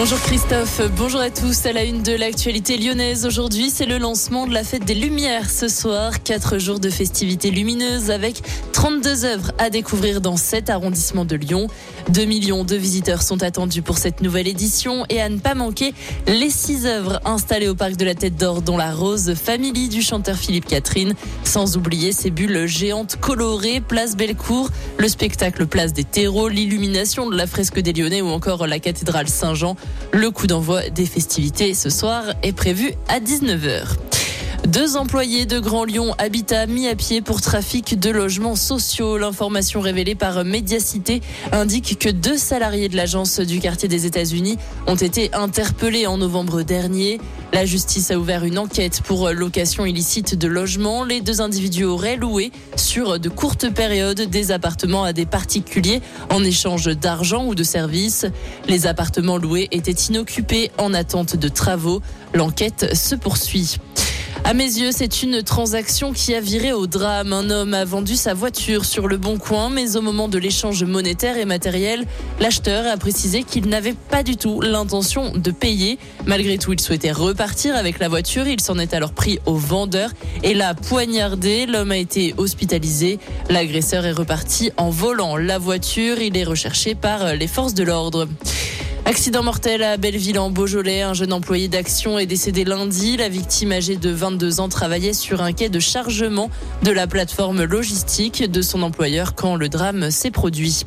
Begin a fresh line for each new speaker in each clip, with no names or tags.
Bonjour Christophe, bonjour à tous. À la une de l'actualité lyonnaise aujourd'hui, c'est le lancement de la fête des Lumières ce soir. Quatre jours de festivités lumineuses avec 32 œuvres à découvrir dans cet arrondissement de Lyon. 2 millions de visiteurs sont attendus pour cette nouvelle édition et à ne pas manquer les six œuvres installées au parc de la Tête d'Or, dont la Rose Family du chanteur Philippe Catherine. Sans oublier ces bulles géantes colorées, place Bellecour, le spectacle Place des Terreaux, l'illumination de la fresque des Lyonnais ou encore la cathédrale Saint-Jean. Le coup d'envoi des festivités ce soir est prévu à 19h. Deux employés de Grand Lyon Habitat mis à pied pour trafic de logements sociaux. L'information révélée par Mediacité indique que deux salariés de l'agence du quartier des États-Unis ont été interpellés en novembre dernier. La justice a ouvert une enquête pour location illicite de logements. Les deux individus auraient loué sur de courtes périodes des appartements à des particuliers en échange d'argent ou de services. Les appartements loués étaient inoccupés en attente de travaux. L'enquête se poursuit. À mes yeux, c'est une transaction qui a viré au drame. Un homme a vendu sa voiture sur le bon coin, mais au moment de l'échange monétaire et matériel, l'acheteur a précisé qu'il n'avait pas du tout l'intention de payer. Malgré tout, il souhaitait repartir avec la voiture. Il s'en est alors pris au vendeur et l'a poignardé. L'homme a été hospitalisé. L'agresseur est reparti en volant la voiture. Il est recherché par les forces de l'ordre. Accident mortel à Belleville en Beaujolais. Un jeune employé d'Action est décédé lundi. La victime âgée de 22 ans travaillait sur un quai de chargement de la plateforme logistique de son employeur quand le drame s'est produit.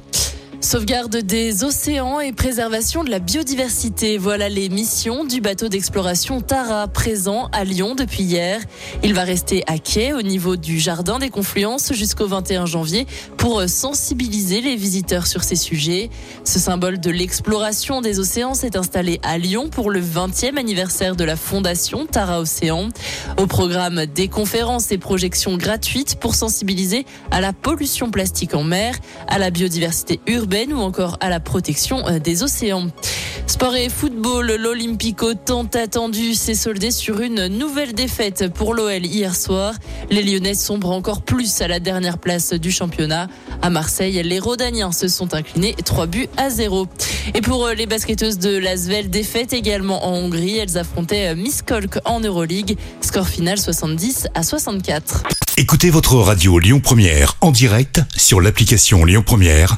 Sauvegarde des océans et préservation de la biodiversité. Voilà les missions du bateau d'exploration Tara présent à Lyon depuis hier. Il va rester à quai au niveau du jardin des confluences jusqu'au 21 janvier pour sensibiliser les visiteurs sur ces sujets. Ce symbole de l'exploration des océans s'est installé à Lyon pour le 20e anniversaire de la fondation Tara Océan. Au programme des conférences et projections gratuites pour sensibiliser à la pollution plastique en mer, à la biodiversité urbaine ou encore à la protection euh, des océans. Sport et football, l'Olympico tant attendu s'est soldé sur une nouvelle défaite pour l'OL hier soir. Les Lyonnais sombrent encore plus à la dernière place du championnat. À Marseille, les Rodaniens se sont inclinés 3 buts à 0. Et pour euh, les basketteuses de Lasvel, défaite également en Hongrie. Elles affrontaient euh, Miss Kolk en Euroleague. Score final 70 à 64.
Écoutez votre radio Lyon Première en direct sur l'application Lyon Première,